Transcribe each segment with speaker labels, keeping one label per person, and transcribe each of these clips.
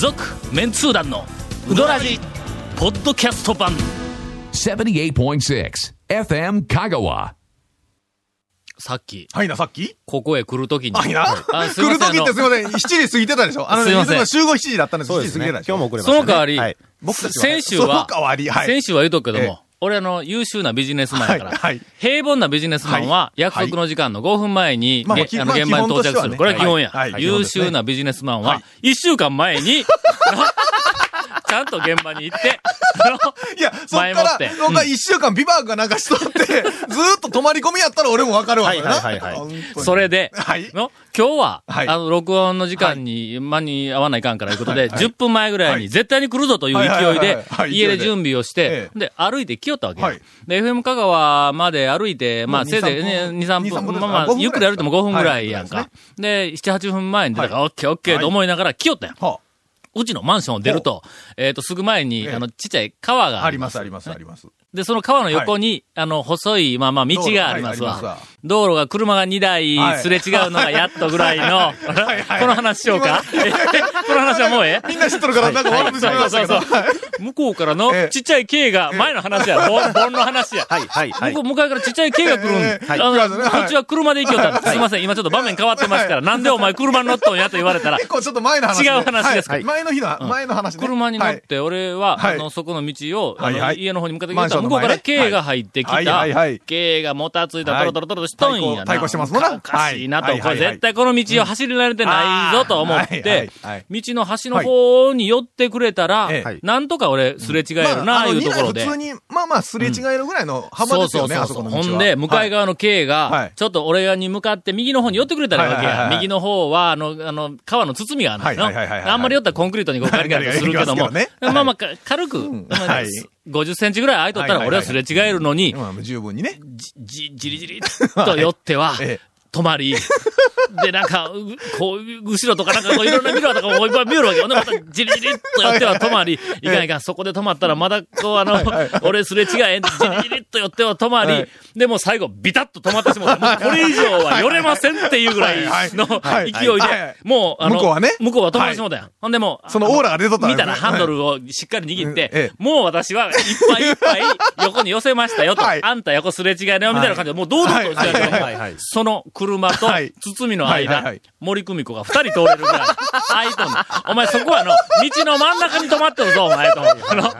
Speaker 1: 続メンツー団のウドラジポッドキャスト版
Speaker 2: 78.6 FM Kagawa.
Speaker 1: さっき
Speaker 3: はいな、さっき？
Speaker 1: ここへ来るときに
Speaker 3: はいな。
Speaker 1: あすい
Speaker 3: 来る
Speaker 1: ません あの
Speaker 3: 時ってすみません。7時過ぎてたでしょ？あのね、
Speaker 1: すいません
Speaker 3: いつも集合7時だったんです7
Speaker 4: そうですね。
Speaker 3: 時過ぎてたでしょ？
Speaker 4: 今日も遅れました、ね。
Speaker 1: その代わり、
Speaker 4: はい。
Speaker 3: 僕たちは
Speaker 1: 先週は、
Speaker 3: その代わりはい
Speaker 1: 先週は言うとくけど
Speaker 3: ええ
Speaker 1: も、俺あの、優秀なビジネスマンやから、
Speaker 3: はいはい。
Speaker 1: 平凡なビジネスマンは
Speaker 3: はい
Speaker 1: 約束の時間の5分前に、
Speaker 3: まあ
Speaker 1: の
Speaker 3: まあ
Speaker 1: 現場に到着する。これは基本や。
Speaker 3: はい。はい。
Speaker 1: 優秀なビジネスマンは
Speaker 3: は、
Speaker 1: 1週間前に、ちゃんと現場に行って、
Speaker 3: いや、そっから
Speaker 1: 前もって、
Speaker 3: そっから1週間ビバークがなんかしとって、ずーっと泊まり込みやったら俺もわかるわ。
Speaker 4: はいはいはいはい。
Speaker 1: それで、
Speaker 3: はい。
Speaker 1: の今日は、
Speaker 3: はい。
Speaker 1: あの、録音の時間に間に合わないかんからということで、
Speaker 3: はいはい。
Speaker 1: 10分前ぐらいに絶対に来るぞという勢いで家で準備をして
Speaker 3: え、
Speaker 1: で、歩いて来よったわけで、FM 香川まで歩いて、まあ、
Speaker 3: まあ
Speaker 1: せいぜいね、
Speaker 3: 2
Speaker 1: 2、3
Speaker 3: 3分
Speaker 1: 分、
Speaker 3: 2 3分
Speaker 1: まあまあ
Speaker 3: 5分ぐらい、
Speaker 1: ゆっくり歩いても5分ぐらいやん
Speaker 3: は
Speaker 1: か。で、7、8分前に出たから、オッケーオッケーと思いながら来よったやん。
Speaker 3: は
Speaker 1: うちのマンションを出ると、えっと、すぐ前に、
Speaker 3: ええ。
Speaker 1: あの、ちっちゃい川が
Speaker 3: ああります、あります、あります。
Speaker 1: で、その川の横に、あの、細い、まあまあ、道がありますわ。
Speaker 3: 道路。
Speaker 1: が車が2台
Speaker 3: はい
Speaker 1: すれ違うのがやっとぐらいの、この話しようか？え この話はもうええ？
Speaker 3: みんな知っとるから、なんか笑ってしまい。ましたけど。
Speaker 1: そうそう。向こうからの
Speaker 3: ええ。
Speaker 1: ちっちゃい軽が、前の話や、盆盆の話や。
Speaker 4: はい、はい、はい。
Speaker 1: 向こ。う、向かいからちっちゃい軽が来るん。
Speaker 3: ええ。
Speaker 1: あの、こっちは車で行きよった。す。い。ません、今ちょっと場面変わってますから、なんでお前車に乗っとんやと言われたら、
Speaker 3: 結構ちょっと前の話で。
Speaker 1: 違う話ですか？
Speaker 3: はい。前の日の、前の話ね。
Speaker 1: 車に乗っ
Speaker 3: はい。
Speaker 1: て、俺は、
Speaker 3: はい。
Speaker 1: あの、そこの道を、家の方に向かってきたら、
Speaker 3: マンション
Speaker 1: 向こうから
Speaker 3: の前ね
Speaker 1: 軽が入ってき
Speaker 3: はい
Speaker 1: た
Speaker 3: はいはい。
Speaker 1: 軽がもたついたトロトロトロとしとんやな。
Speaker 3: 対抗してますもんな。
Speaker 1: おかしいなと。これ絶対この道を走り慣れてないぞと思って
Speaker 3: はい、
Speaker 1: 道の端の方に寄ってくれたら
Speaker 3: え
Speaker 4: え、
Speaker 1: なんとか俺すれ違えるな、いうところで。
Speaker 3: 普。通に、まあまあ、すれ違えるぐらいの幅ですよね、あそこの道は。
Speaker 1: ほんで、向かい側の軽が
Speaker 3: はい、
Speaker 1: ちょっと俺に向かって右の方に寄ってくれたらいいわけや。右の方は、あの、あの、川の包みがあるのあんまり寄ったらコンクリートにこうガリガリとするけども、まあまあ、か軽く、50センチぐらい空いとったら俺はすれ違えるのに、
Speaker 3: まあ十分にね。
Speaker 1: じ、じりじりっと寄っては、
Speaker 3: ええ。
Speaker 1: 止まり、で、なんか、うこう、後ろとかなんかこういろんなミラーとかもいっぱい見えるわけよ。で、またじりじりっと寄っては止まり、い。かんいかん、そこで止まったらまだこうあの、俺すれ違えん、じりじりっと寄っては止まり、
Speaker 3: はい。
Speaker 1: でも最後ビタッと止まってしまった。もうこれ以上は寄れませんっていうぐらいの
Speaker 3: はい。
Speaker 1: 勢い。
Speaker 3: はい。
Speaker 1: で、もう、あの、
Speaker 3: 向こうはね。
Speaker 1: 向こうは止まってしまったや。ん。ほんでもう、
Speaker 3: そのオーラが出とったん
Speaker 1: 見たらハンドルをしっかり握って、もう私はいっぱいいっぱい横に寄せましたよと、
Speaker 3: はい。
Speaker 1: あんた横すれ違いだよみたいな感じで、もう堂々としてるけども、
Speaker 4: はい。はい。
Speaker 1: その車と
Speaker 3: はい。
Speaker 1: 包みの間
Speaker 3: はいはいはい、
Speaker 1: 森久美子が二人通れるぐらい、空いとんお前そこはあの、道の真ん中に止まってるぞ、お前と。あの、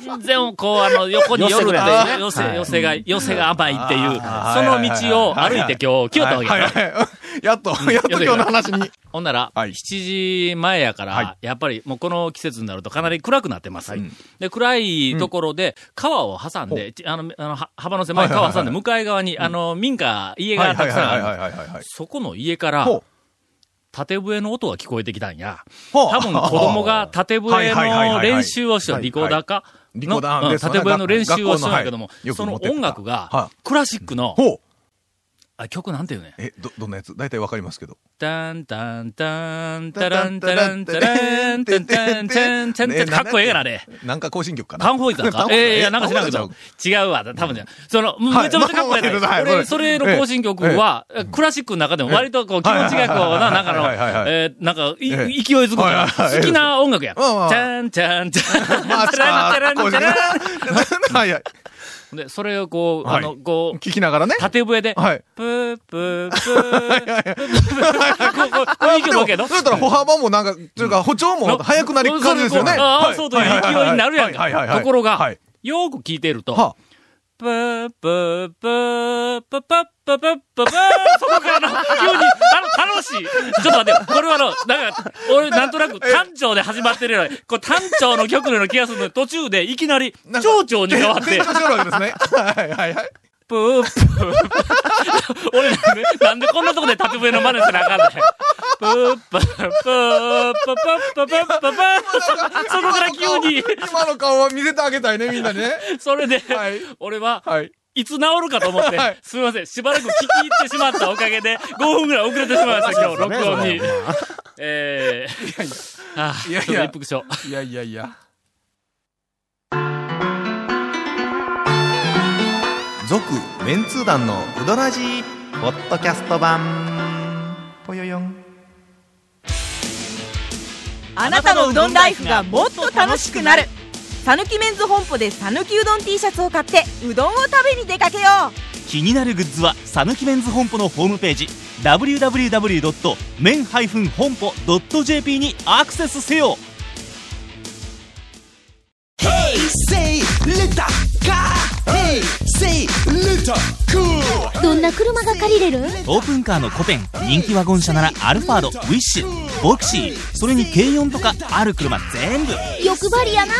Speaker 1: 全然こう、あの、横に寄るって寄せ、寄せが、寄せが甘いっていう、その道を歩いて今日、来よった。わけ。
Speaker 3: やっと、やっと今日の話に。
Speaker 1: ほんなら、
Speaker 3: はい。
Speaker 1: 7時前やから、
Speaker 3: は
Speaker 1: やっぱりもうこの季節になるとかなり暗くなってます。
Speaker 3: い
Speaker 1: で、暗いところで、川を挟んで、ちあの、あの、は幅の狭い川を挟んで、向かい側に、あの、民家、家がたくさんある。
Speaker 3: はいはいはいはいはい。
Speaker 1: そこの家から縦笛の音が聞こえてきたんや。多分子供が 縦笛
Speaker 3: はいはいはいはい
Speaker 1: の練習をしてリコーダーか
Speaker 3: リコーダー
Speaker 1: の縦笛の練習をしてるんやけどもその音楽が
Speaker 3: は、
Speaker 1: クラシックの。あ曲なんていうね？
Speaker 3: え、ど、どんなやつ？大体わかりますけど。
Speaker 1: タンタンタンタランタランタランタンタンタンタンタンかっこええがな、あれ。
Speaker 3: なんか更新曲かな。
Speaker 1: パンホイズだかええいや、なんか知らんけど。違うわ、多分じゃん。その、めちゃめちゃかっこええ
Speaker 3: はい
Speaker 1: な。俺、それの更新曲は、クラシックの中でも割とこう気持ちがこうな、なんかの、えーなんか、勢いづく好きな音楽や。チャンチャンチャン、
Speaker 3: まあ、
Speaker 1: チャランチャランチャラン。
Speaker 3: はいはい。
Speaker 1: で、それをこう、
Speaker 3: はい
Speaker 1: あの、こう、
Speaker 3: 聞きながらね。
Speaker 1: 縦笛で、
Speaker 3: はい。
Speaker 1: プープープー、プープープー、こう、こう、こういう曲わけの
Speaker 3: そうやったら歩幅もなんか、というか歩調も速くなり感じですよね。
Speaker 1: ああ、
Speaker 3: はい
Speaker 1: そうという勢いになるやん
Speaker 3: はいはいはいはい
Speaker 1: か。ところが
Speaker 3: はい、
Speaker 1: よーく聞いてると、
Speaker 3: は
Speaker 1: プープープープープープーそこからの、急に、あの、楽しい。ちょっと待ってよ。これはあの、なんか、俺なんとなく単調で始まってるような、これ単調の曲のような気がするのに、途中でいきなり、蝶々に変わって
Speaker 3: 転、調してるわけですね。はいはいはい。
Speaker 1: プープー。俺なんで、なんでこんなとこで縦笛の真似せなあかんねん。プープープープープープープープープーそそこから急に、
Speaker 3: 今の顔は見せてあげたいね、みんなにね。
Speaker 1: それで
Speaker 3: はい、
Speaker 1: 俺は、
Speaker 3: はい。
Speaker 1: いつ治るかと思って、
Speaker 3: はい
Speaker 1: すみません、しばらく聞き入ってしまったおかげで、5分ぐらい遅れてしまいました、今日、録音に。えー、ああ、
Speaker 3: いやいや
Speaker 1: ちょっと一服しよう。
Speaker 3: いやいやいや。続、メンツー団のうどらじ
Speaker 4: ポッドキャスト版。ぽよよん。あなたのうどんライフがもっと楽しくなる。さぬきメンズ本舗でさぬきうどん T シャツを買ってうどんを食べに出かけよう。
Speaker 5: 気になるグッズはさぬきメンズ本舗のホームページ www.men- 本舗 .jp にアクセスせよ。
Speaker 6: Hey, say, let
Speaker 7: どんな車が借りれる？
Speaker 5: オープンカーの古典人気ワゴン車ならアルファードウィッシュボクシーそれに軽4とかある車全部
Speaker 7: 欲張りやな.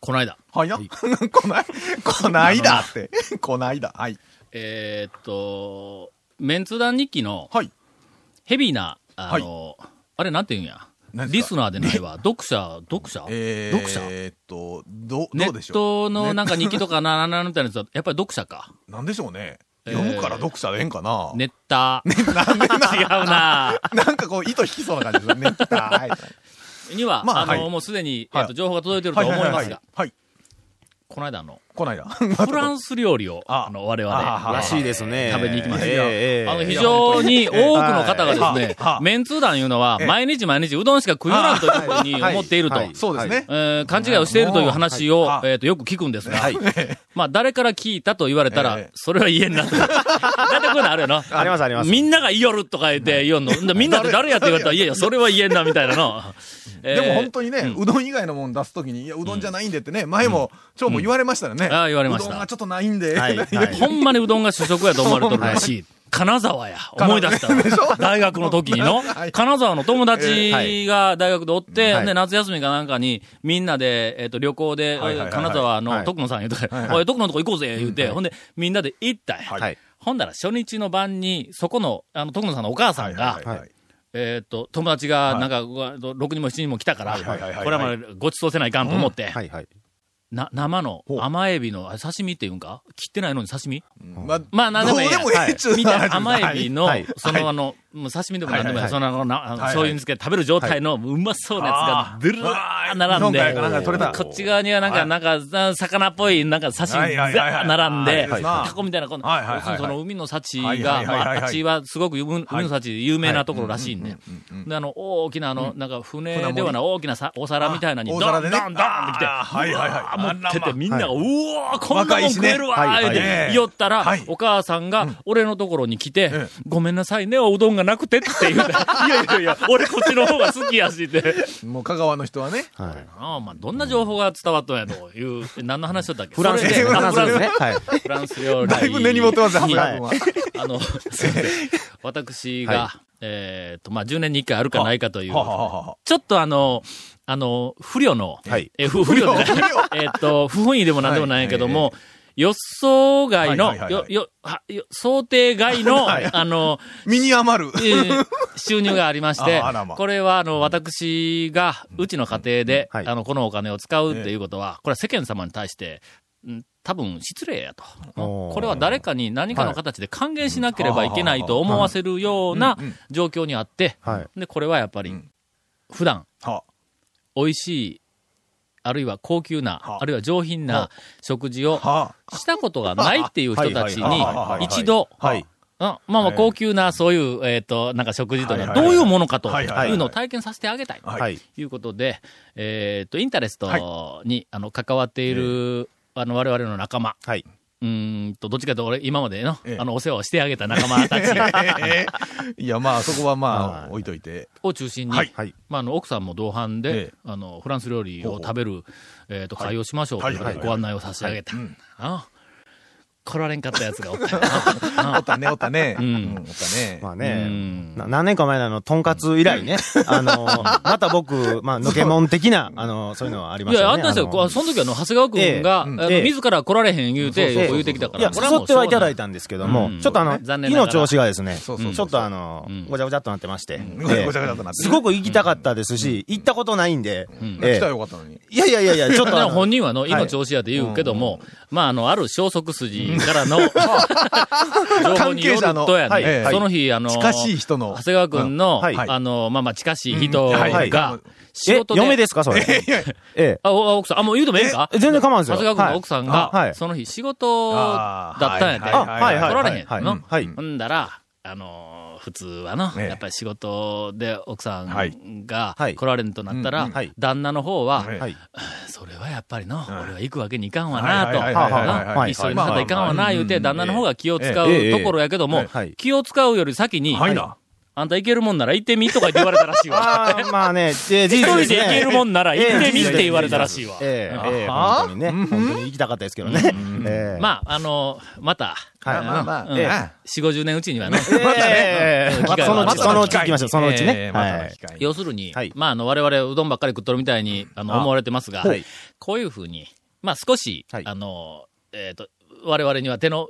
Speaker 1: この間、
Speaker 3: はいな。こない、こないだって。こないだ。はい。
Speaker 1: えーっと、メンツ団日記の
Speaker 3: はい。
Speaker 1: ヘビーな、あの、あれなんて言うんや？リスナーでないわ。読者、読者？
Speaker 3: え
Speaker 1: 読者？
Speaker 3: ーっと、ど、
Speaker 1: ネ
Speaker 3: どうでしょう？
Speaker 1: ットのなん
Speaker 3: か、
Speaker 1: か日記とかな、な、な、みたいなやつは、やっぱり読者か。
Speaker 3: なんでしょうね？
Speaker 1: えー
Speaker 3: 読むから読者でええんかな？
Speaker 1: ネッター。
Speaker 3: なんでな
Speaker 1: 違うな
Speaker 3: なんかこう、糸引きそうな感じですね。ネッター はい
Speaker 1: には、あの、
Speaker 3: まあはい
Speaker 1: もうすでに、
Speaker 3: はい
Speaker 1: えっと、情報が届いてると思いますが、
Speaker 3: はい。
Speaker 1: この間あの、
Speaker 3: こないだ。
Speaker 1: フランス料理を、
Speaker 3: あ
Speaker 1: あの、我々、
Speaker 3: あ
Speaker 8: らしいですね。
Speaker 1: 食べに行きましたあの、非常に多くの方がです
Speaker 3: はい
Speaker 1: ね
Speaker 3: は、い
Speaker 1: メンツー団いうのは、
Speaker 3: ええ
Speaker 1: 毎日毎日うどんしか食いよらんというふうに
Speaker 8: はい
Speaker 1: 思っていると。
Speaker 8: はい
Speaker 3: そうですね。
Speaker 1: えー勘違いをしているという話を、
Speaker 3: はい
Speaker 1: えっ、と、よく聞くんですが、
Speaker 8: はい。
Speaker 1: まあ、誰から聞いたと言われたら、
Speaker 3: ええ
Speaker 1: それは言えんなと。だってこういうのあるよな。
Speaker 8: ありますあります
Speaker 1: みんなが言いよるとか言って言おんの。でみんなって誰やって言われたら、いやいや、それは言えんな、みたいなの。え
Speaker 3: で
Speaker 1: ー
Speaker 3: も本当にね、うどん以外のもん出すときに、いや、うどんじゃないんでってね、前も、長も言われましたよね。
Speaker 1: ああ言われました。
Speaker 3: うどんがちょっとないんで。
Speaker 8: はいはい。
Speaker 1: ほんまにうどんが主食やと思われとるらしい。金沢や。思い出したわ。大学の時にの、
Speaker 3: はい。
Speaker 1: 金沢の友達が大学でおって、
Speaker 8: はい。
Speaker 1: で、夏休みかなんかに、みんなで、えっ、と、旅行で、金沢
Speaker 8: はい。
Speaker 1: の徳野さん言うとおい、徳野のとこ行こうぜ、言うて、ほんで、みんなで行ったんや。
Speaker 8: はい。
Speaker 1: ほんだら初日の晩に、そこの、あの、徳野さんのお母さんが、えっ、と、友達が、なんか、うわ6人も7人も来たから、これはまあごちそうせないかんと思って。な、生の甘エビの、刺身っていうんか？切ってないのに刺身？
Speaker 3: まあ、
Speaker 1: まあ、なんでもいいや。
Speaker 3: どうでもええっちゅう
Speaker 1: みたいな甘エビの、
Speaker 8: はい。
Speaker 1: その、あの、もう刺身でもなんでもその、な醤油につけて食べる状態の、うまそうなやつが、ドゥルー並んで。こっち側にはなんか、
Speaker 3: はい。
Speaker 1: なんか、あ魚っぽい、なんか刺身、ザ
Speaker 3: はいはいはいはい。
Speaker 1: ー並んで、タコみたいな、この、その海の幸
Speaker 3: はい
Speaker 1: が、まあ、っちはすごく海海の幸有名なところらしいんで。で、あの、大きな、あの、なんか、船ではない大きなさお皿みたいなのに、ドン、ドン、ドンってきて、
Speaker 3: はいはいはい。
Speaker 1: 持ってて、みんなが、う
Speaker 8: はい。
Speaker 1: わーこんなもん食えるわー
Speaker 8: はい
Speaker 1: 言うて
Speaker 3: はい
Speaker 1: 言おったら
Speaker 3: はい、
Speaker 1: お母さんが、俺のところに来て
Speaker 3: ええ、
Speaker 1: ごめんなさいね、おうどんがなくてって言うて、いやいやいや、俺こっちの方が好きやしって。
Speaker 3: もう香川の人はね。
Speaker 8: はい。
Speaker 1: ああまあ、どんな情報が伝わったんやという、何の話しとったっけ？
Speaker 8: フランスで、フランスですね。はい。
Speaker 1: フランス料理。
Speaker 3: だいぶ根に持ってますよ、
Speaker 1: に
Speaker 3: 長谷川君は。
Speaker 1: あの、私が、
Speaker 8: は
Speaker 1: えっと、まあ、10年に1回あるかないかという、
Speaker 3: はははは
Speaker 1: ちょっとあの、あの、不慮の、
Speaker 8: はい
Speaker 1: え、不不慮でないえっと、不本意でもなんでもないんやけども、予想外の、
Speaker 3: はいはいはいはい。
Speaker 1: よ、よ、はよ想定外の、
Speaker 3: はい。
Speaker 1: あの、
Speaker 3: 身に余る。
Speaker 1: えー収入がありまして
Speaker 3: ま、
Speaker 1: これは、あの、私が、うちの家庭で、
Speaker 8: はい。
Speaker 1: あの、このお金を使うっていうことは、これは世間様に対して、ん多分失礼やと。これは誰かに何かの形で還元しなければいけないと思わせるような状況にあって、
Speaker 8: はい。
Speaker 1: で、これはやっぱり
Speaker 3: うん、
Speaker 1: 普段、
Speaker 3: は。
Speaker 1: 美味しい、あるいは高級な、
Speaker 3: は。
Speaker 1: あるいは上品な
Speaker 3: は。
Speaker 1: 食事を
Speaker 3: は。
Speaker 1: したことがないっていう人たちに一度、まあまあ
Speaker 3: はい。
Speaker 1: 高級なそういう、えっ、と、なんか食事というのはどういうものかと
Speaker 3: はい
Speaker 1: うのを体験させてあげた
Speaker 8: い。
Speaker 1: ということで、えっ、と、インタレストに、あの、関わっている、あの、我々の仲間、
Speaker 8: はい。
Speaker 1: うーんと、どっちかというと俺、今までの、
Speaker 3: ええ。
Speaker 1: あの、お世話をしてあげた仲間たち
Speaker 3: ええ いや、まあ、そこはまあ、
Speaker 8: はい。
Speaker 3: 置いといて。
Speaker 1: を中心に、
Speaker 3: はい。
Speaker 8: はい。
Speaker 1: まあ、あの、奥さんも同伴で、
Speaker 3: ええ。
Speaker 1: あの、フランス料理を食べる、えっ、と、会をしましょうといご案内を差し上げた。
Speaker 3: うん。
Speaker 1: あ来られんかったやつがおった。よ
Speaker 3: おったね、おったね。
Speaker 1: うん。
Speaker 3: うんおったね。
Speaker 8: まあ
Speaker 1: う
Speaker 8: ね何年か前のあの、とんかつ以来ね、あの、また僕、まあ、のけもん的な、あの、そういうのはありま
Speaker 1: いや、
Speaker 8: したよね。
Speaker 1: あったんですよ。
Speaker 8: の
Speaker 1: こうその時あの、長谷川くん。が、自ら来られへん言うて、言うてきたから。
Speaker 8: いや、
Speaker 1: これはもう
Speaker 8: 誘ってはいただいたんですけども、
Speaker 1: うん
Speaker 8: ちょっとあの、
Speaker 1: 残念ながら。
Speaker 8: 胃の調子がですね、ちょっとあの
Speaker 1: うん、
Speaker 8: ごちゃごちゃっとなってまして、
Speaker 3: ごちゃ
Speaker 8: ええ
Speaker 3: ごちゃっとなって
Speaker 8: すごく行きたかったですし、行ったことないんで、
Speaker 3: 来たらよかったのに。
Speaker 8: いやいやいやいや、ちょっと
Speaker 1: 本人はの、胃の調子やって言うけども、まあ、あの、ある消息筋からの、情報によるとやね、
Speaker 3: はい
Speaker 1: その日、あの、
Speaker 3: 近しい人の。
Speaker 1: 長谷川君の、
Speaker 8: うん。はい。
Speaker 1: あの、まあまあ近しい人が、仕
Speaker 8: え
Speaker 1: 事、で、
Speaker 8: 嫁ですかそれ？ええ。
Speaker 1: あ、お奥さん、あ、もう言うてもええんか？
Speaker 8: え全然構わんですよ。
Speaker 1: 長谷川君の奥さんが、その日仕事だったんやて。来られへん
Speaker 8: はい。
Speaker 1: の
Speaker 8: はい。
Speaker 1: ほんだら、あのー普通はの、
Speaker 3: ええ。
Speaker 1: やっぱり仕事で奥さ
Speaker 3: はい
Speaker 1: んが
Speaker 8: はい。
Speaker 1: 来られんとなったら、旦那の方はやっぱりの、俺は行くわけにいかんわ
Speaker 3: はい
Speaker 1: なと、一緒になったらいかんわな、言うて、旦那の方が気を使う
Speaker 8: ええ
Speaker 1: ところやけども、
Speaker 8: はい
Speaker 1: 気を使うより先に。あんた行けるもんなら行ってみとか言われたらしいわ。
Speaker 8: あーまあね、え
Speaker 1: 一人で行けるもんなら行ってみって言われたらしいわ。
Speaker 8: ええ、え本当にね。本当に行きたかったですけどね。ええ。
Speaker 1: まあ、あの、また、
Speaker 8: はい。
Speaker 3: まあ
Speaker 1: 四五十年うちにはね、
Speaker 8: ええ、
Speaker 1: また
Speaker 8: そのうち、
Speaker 1: また
Speaker 8: そのうち行きましょう、そのうち
Speaker 3: え
Speaker 8: ね
Speaker 1: 要するに、
Speaker 8: はい。
Speaker 1: まあ、あの、我々うどんばっかり食っとるみたいに、あの、
Speaker 3: あ。
Speaker 1: 思われてますが、
Speaker 8: はい。
Speaker 1: こういうふうに、まあ、少し、
Speaker 8: はい。
Speaker 1: あの、えっ、と、我々には手の、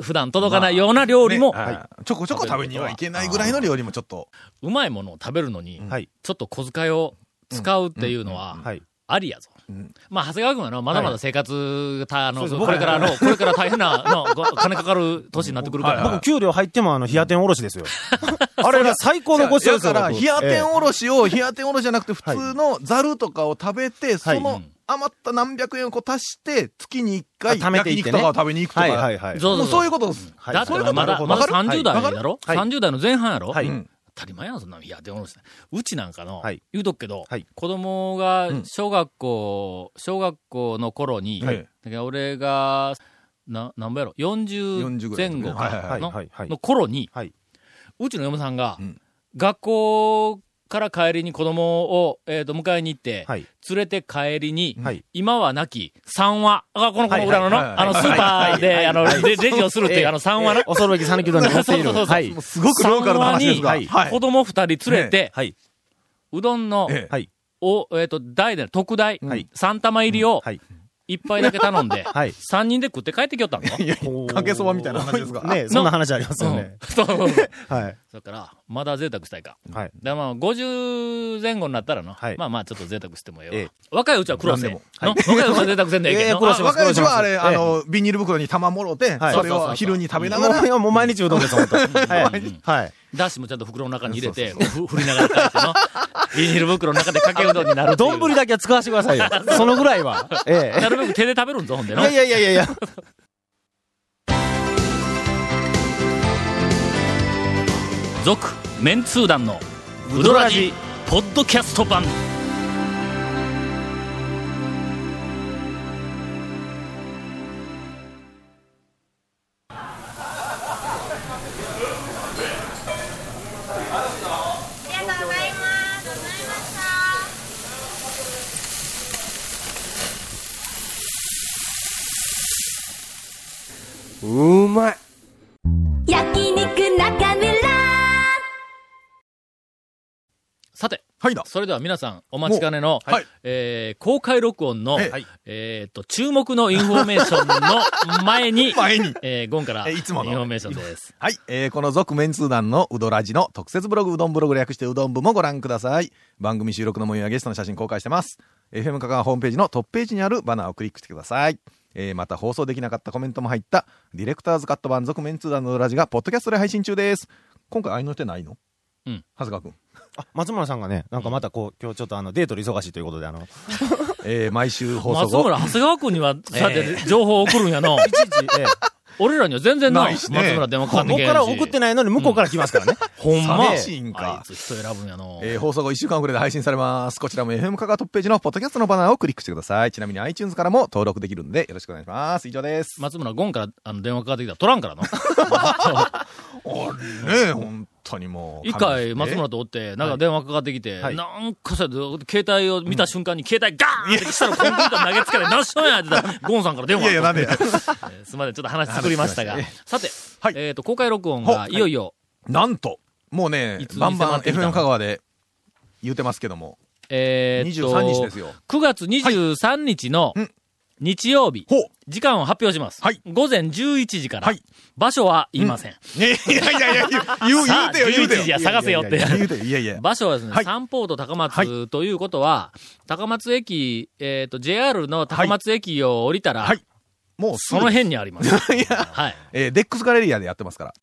Speaker 1: 普段届かないような料理も、
Speaker 3: ねはい。ちょこちょこ食べにはいけないぐらいの料理もちょっと。
Speaker 1: うまいものを食べるのに、
Speaker 8: はい。
Speaker 1: ちょっと小遣いを使うっていうのは、
Speaker 8: はい。
Speaker 1: ありやぞ。
Speaker 3: ん。
Speaker 1: まあ、長谷川君はの、まだまだ生活が、たあの、これからの、これから大変な、の、ご金かかる年になってくるから、
Speaker 3: はいはい。
Speaker 8: 僕、給料入っても、あの、冷や天おろしですよ。あれが最高のごちそうです
Speaker 3: から、
Speaker 8: 僕
Speaker 3: 冷や天
Speaker 8: え
Speaker 3: おろしを、冷や天おろしじゃなくて、普通のザルとかを食べて、その余った何百円をこう足して、月に一回、
Speaker 8: あ貯めていってね。
Speaker 3: 焼肉とかを食べに行くとか。
Speaker 8: えはいはいはい。
Speaker 1: そう
Speaker 3: いうことです。
Speaker 8: はい
Speaker 1: だってまだ、まだ
Speaker 3: なる。ほどわかる
Speaker 1: ？30代だろ、
Speaker 8: はい
Speaker 1: ?30 代の前半やろ、
Speaker 8: はい。
Speaker 3: うん。
Speaker 1: 当たり前やん、そんな。の。いや、でも、うちなんかの、
Speaker 8: はい。
Speaker 1: 言うとくけど、
Speaker 8: はい。
Speaker 1: 子供が
Speaker 3: うん。
Speaker 1: 小学校、小学校の頃に、
Speaker 3: はい。
Speaker 1: だから俺が、な、なんぼやろ、
Speaker 3: 40
Speaker 1: 40
Speaker 3: ぐらい
Speaker 1: 前後
Speaker 3: はいはい
Speaker 8: はい
Speaker 1: の
Speaker 8: はいはい。
Speaker 1: の頃に、
Speaker 8: はい。
Speaker 1: うちの嫁さんが、
Speaker 3: うん。
Speaker 1: 学校から帰りに子供を、えっ、と、迎えに行って、
Speaker 8: はい。
Speaker 1: 連れて帰りに、
Speaker 8: はい。
Speaker 1: 今はなき、三話。あ、この、この裏のの、
Speaker 3: はいはい
Speaker 1: あの、スーパーで、あの、レレジをするっていう、あの、三話な？
Speaker 8: 恐るべき讃岐うどんに持っている。
Speaker 1: そうそうそう。
Speaker 3: すごくローカルな話ですが。
Speaker 1: 子供二人連れて、
Speaker 8: はい。
Speaker 1: うどんの、
Speaker 3: ええ
Speaker 1: っ、と、大で、特大、
Speaker 8: はい
Speaker 1: 三玉入りを、
Speaker 8: はい。
Speaker 1: 一杯だけ頼んで、
Speaker 8: はい。
Speaker 1: 三人で食って帰ってきよったの？
Speaker 3: いやいやかけそばみたいな話ですが。
Speaker 8: ねそんな話ありますよね。
Speaker 1: うんそう。
Speaker 8: はい。
Speaker 1: だから、まだ贅沢したいか。
Speaker 8: はい。
Speaker 1: でまあ、50前後になったらの、
Speaker 8: はい
Speaker 1: まあまあ、ちょっと贅沢してもええ若いうちは苦労せん。
Speaker 3: 何
Speaker 1: の？若いうちは贅沢せんでええけど。
Speaker 3: 若いうちはあれ、
Speaker 8: ええ
Speaker 3: あの、ビニール袋に玉もろて、
Speaker 8: はい
Speaker 3: それを昼に食べながら、
Speaker 8: もう毎日うどんです、本当はい。はい。
Speaker 1: ダッシュもちゃんと袋の中に入れて、ふ振りながら帰っての、ビニール袋の中でかけうどんになる。
Speaker 8: 丼だけは使わせてくださいよ。そのぐらいは。え
Speaker 1: なるべく手で食べるんぞ、ほんで
Speaker 8: え。
Speaker 1: の。
Speaker 8: いやいやいやいやいや。
Speaker 1: 続、メンツー団の、ウドラジ、ポッドキャスト版。
Speaker 6: うまい
Speaker 7: 焼肉中村
Speaker 1: さて、
Speaker 3: はいだ。
Speaker 1: それでは皆さん、お待ちかねの、
Speaker 3: はい
Speaker 1: えー公開録音の、
Speaker 3: え
Speaker 1: えーっと、注目のインフォメーションの前に、
Speaker 3: 前に。
Speaker 1: えーゴンから、
Speaker 3: えいつもの
Speaker 1: インフォメーションです。
Speaker 3: はい。えー、この続メンツー団のうどラジの特設ブログうどんブログ略してうどん部もご覧ください。番組収録の模様やゲストの写真公開してます。FM 香川ホームページのトップページにあるバナーをクリックしてください。えー、また放送できなかったコメントも入ったディレクターズカット版続メンツー団のラジがポッドキャストで配信中です。今回合いの手ないの？
Speaker 1: うん。
Speaker 3: 長谷川くん。
Speaker 8: あ松村さんがね、なんかまたこう、今日ちょっとあの、デートで忙しいということで、あの、
Speaker 3: えー、毎週放送後。
Speaker 1: 松村、長谷川君には、そうやって情報を送るんやの。
Speaker 8: いちいち、ええ。
Speaker 1: 俺らには全然な、
Speaker 3: ないしね
Speaker 1: 松村電話かかってけ
Speaker 8: から送ってないのに向こうから来ますからね。
Speaker 1: ほんま。
Speaker 3: 寂しいんか
Speaker 1: あいつ人選ぶんやの。
Speaker 3: えー放送後1週間遅れで配信されます。こちらも FM 香川トップページのポッドキャストのバナーをクリックしてください。ちなみに iTunes からも登録できるんでよろしくお願いします。以上です。
Speaker 1: 松村、ゴンからあの電話かかってきたら取らんからの。
Speaker 3: あれね本当にもう。
Speaker 1: 一回、松村とおって、なんか電話かかってきて、
Speaker 8: はい。
Speaker 1: なんかさ、携帯を見た瞬間に、携帯ガーンってしたらコンピューター投げつけて、何しとんやってたら、ゴンさんから電話
Speaker 3: いやいや、なんで
Speaker 1: えーすみません、ちょっと話作りましたが。さて、
Speaker 3: はい。
Speaker 1: えっ、と、公開録音が、
Speaker 3: い。
Speaker 1: いよいよ、
Speaker 3: なんと、もうねバンバン FM 香川で言うてますけども、
Speaker 1: えーっと、
Speaker 3: 23日ですよ。
Speaker 1: 9月23日の
Speaker 3: うん
Speaker 1: 日曜日、
Speaker 3: ほう。
Speaker 1: 時間を発表します。
Speaker 3: はい
Speaker 1: 午前11時から、
Speaker 3: はい
Speaker 1: 場所は言いません。
Speaker 3: ねいやいやいや、言う、言う、言うてよ、言うて
Speaker 1: 11時や
Speaker 3: よ。
Speaker 1: 探せよって。
Speaker 3: 言うてよ、いやいや。
Speaker 1: 場所はですね、
Speaker 3: はい
Speaker 1: 三ポート高
Speaker 3: は
Speaker 1: 松ということは、高松駅、えっ、と、JR の高松駅を降りたら、
Speaker 3: はいもう
Speaker 1: その辺にあります。
Speaker 3: いや、
Speaker 1: はい。
Speaker 3: えーデックスガレリアでやってますから。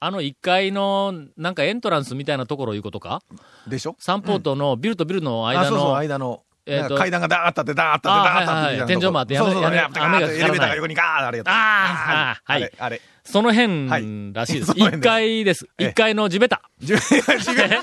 Speaker 1: あの1階の、なんかエントランスみたいなところいうことか？
Speaker 3: でしょ？
Speaker 1: サンポートのビルとビルの間
Speaker 3: あ、そうそう、
Speaker 1: の、
Speaker 3: 間の。
Speaker 1: えー
Speaker 3: 階段がダーッとあって、ダーッとあって、
Speaker 1: あ
Speaker 3: ダーッとあって
Speaker 1: はい。天井もあって
Speaker 3: そうそう
Speaker 1: 雨
Speaker 3: エレベーターが横にガーッあれやった。
Speaker 1: あーあ
Speaker 3: あ
Speaker 1: はい。
Speaker 3: れ、あれ。
Speaker 1: その
Speaker 3: はい
Speaker 1: 辺らしいです。1
Speaker 3: その辺で
Speaker 1: 階です。
Speaker 3: ええ。
Speaker 1: 1階の地べた。
Speaker 3: ジベジベ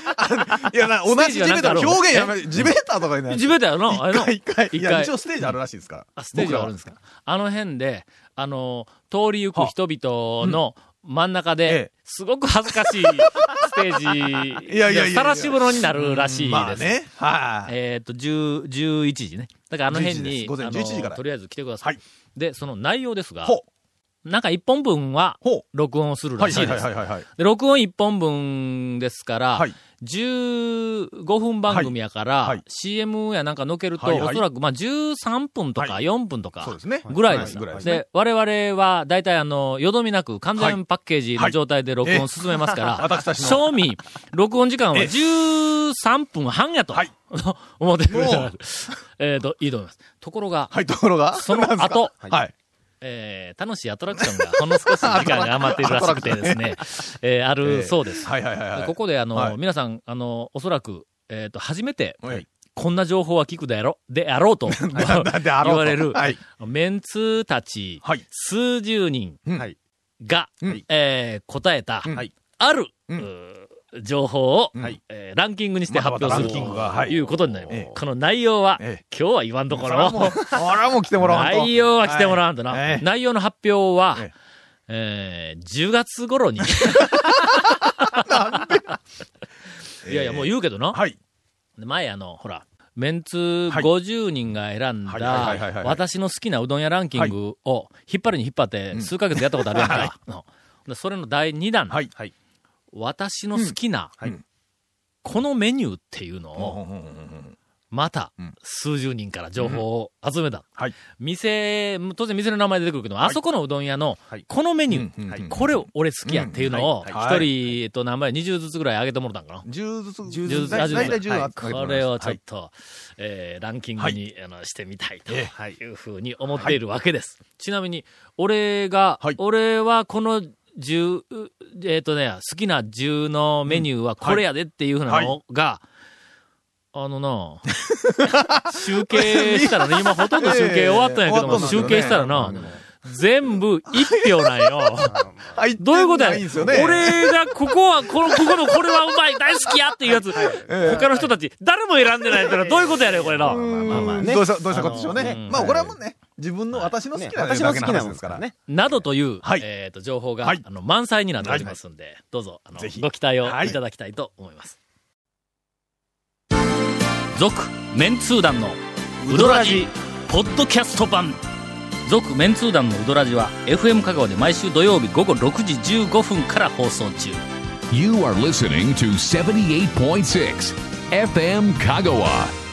Speaker 3: いや、な同じジベーターの。表現やめ、ジベーターとかにな
Speaker 1: 地べたやろあれの
Speaker 3: 一回、一
Speaker 1: 階
Speaker 3: 一応ステージあるらしいですから。
Speaker 1: あ、ステージがあるんですか。あの辺で、あの、通り行く人々の真ん中で
Speaker 3: ええ、
Speaker 1: すごく恥ずかしい ステージ、
Speaker 3: いやいや
Speaker 1: さらし風呂になるらしいです。
Speaker 3: まあね。はい。
Speaker 1: えっと、10、11時ね。だからあの辺
Speaker 3: 11時で
Speaker 1: に
Speaker 3: す、午前
Speaker 1: あの
Speaker 3: 11時から
Speaker 1: とりあえず来てください。
Speaker 3: はい
Speaker 1: で、その内容ですが、
Speaker 3: ほ
Speaker 1: なんか1本分は。録音をするらしいです。録音1本分ですから、
Speaker 3: はい
Speaker 1: 15分番組やから、
Speaker 3: はい。はい。
Speaker 1: CM やなんかのけると、
Speaker 3: はいはい。
Speaker 1: おそらくまあ13分とか
Speaker 3: はい。
Speaker 1: 4分とか。ぐらいです。
Speaker 3: ぐらいでね。
Speaker 1: 我々は大体あの、よどみなく完全パッケージの状態で録音を進めますから、
Speaker 3: 私たちの。
Speaker 1: 賞味、録音時間は
Speaker 3: え。え
Speaker 1: 13分半やと、
Speaker 3: はい。
Speaker 1: 思ってくれたらえっと、いいと思います。ところが、
Speaker 3: はい、ところが。
Speaker 1: その後
Speaker 3: はい。
Speaker 1: えー楽しいアトラクションがほんの少し時間が余っているらしくてですね、えーあるそうです。ここであの、
Speaker 3: はい。
Speaker 1: 皆さん、あの、おそらく、えっ、と、初めて、
Speaker 3: はい。
Speaker 1: こんな情報は聞くであろ、であろうと、
Speaker 3: な んであろうと。
Speaker 1: 言われる、
Speaker 3: はい。
Speaker 1: メンツたち、
Speaker 3: はい。
Speaker 1: 数十人が、
Speaker 3: うん。
Speaker 1: えー答えた、ある、
Speaker 3: うん
Speaker 1: 情報を、
Speaker 3: はい
Speaker 1: えーランキングにして発表するということになります。
Speaker 3: ええ
Speaker 1: この内容は、
Speaker 3: ええ
Speaker 1: 今日は言わんところ
Speaker 3: もう、。それはもう来てもらわんと。
Speaker 1: 内容は来てもらわんとな。
Speaker 3: はいええ
Speaker 1: 内容の発表は、
Speaker 3: え
Speaker 1: えー10月頃に。いやいや、もう言うけどな。
Speaker 3: はい。
Speaker 1: 前あの、ほら、メンツ
Speaker 3: はい
Speaker 1: 50人が選んだ、
Speaker 3: い
Speaker 1: 私の好きなうどん屋ランキングを引っ張るに引っ張って、数ヶ月やったことあるやんか。うんでそれの第2弾。
Speaker 3: はい。
Speaker 8: はい。
Speaker 1: 私の好きな、
Speaker 3: はい。
Speaker 1: このメニューっていうのを、また
Speaker 3: うん、
Speaker 1: 数十人から情報を集めた。
Speaker 3: はい。
Speaker 1: 店、当然店の名前出てくるけど、あそこのうどん屋の
Speaker 8: はい、
Speaker 1: このメニュー、これ俺好きやっていうのを、
Speaker 3: うん
Speaker 1: 一
Speaker 3: はい。
Speaker 1: 人、えっと、何枚、20ずつぐらい上げてもらったんかな
Speaker 3: ？10ずつ、
Speaker 1: 10
Speaker 3: 10
Speaker 1: ずつ、あ
Speaker 3: ずつ、大体
Speaker 1: 10
Speaker 3: 10
Speaker 1: はい。
Speaker 3: あ
Speaker 1: これをちょっと、えーランキングに、あのしてみたいと
Speaker 3: え
Speaker 1: い。うふうに思っているわけです。ちなみに、俺が、
Speaker 3: はい。
Speaker 1: 俺はこの10、えっ、とね、好きな10のメニューはこれやでっていうふうなのが、あのな、集計したらね、今ほとんど集計終わったんやけども、
Speaker 3: ね。
Speaker 1: 集計したらな、全部1票なんよ。
Speaker 3: はい。
Speaker 1: どういうことや
Speaker 3: ないんですよね。
Speaker 1: 俺が、ここは、この、ここのこれはうまい、大好きやっていうやつ、他の人たち、誰も選んでないってのはどういうことやねん、これの。
Speaker 8: まあまあね。
Speaker 3: どうした、どうしたことでしょうね。まあ、これはもうね、自分の、私の好
Speaker 8: ね
Speaker 3: きな
Speaker 8: 私の好きなもんですすからら
Speaker 3: ね。
Speaker 8: ね。
Speaker 1: などという、
Speaker 3: はい
Speaker 1: えっ、と、情報が、
Speaker 3: はい
Speaker 1: あの、満載になっておりますんで、どうぞ、あの
Speaker 3: ぜひ
Speaker 1: ご期待を
Speaker 3: はい
Speaker 1: いただきたいと思います。続、メンツー団の、ウドラジ、ポッドキャスト版。続、メンツー団のウドラジは、FM 香川で毎週土曜日午後6時15分から放送中。
Speaker 2: You are listening to 78.6 FM Kagawa.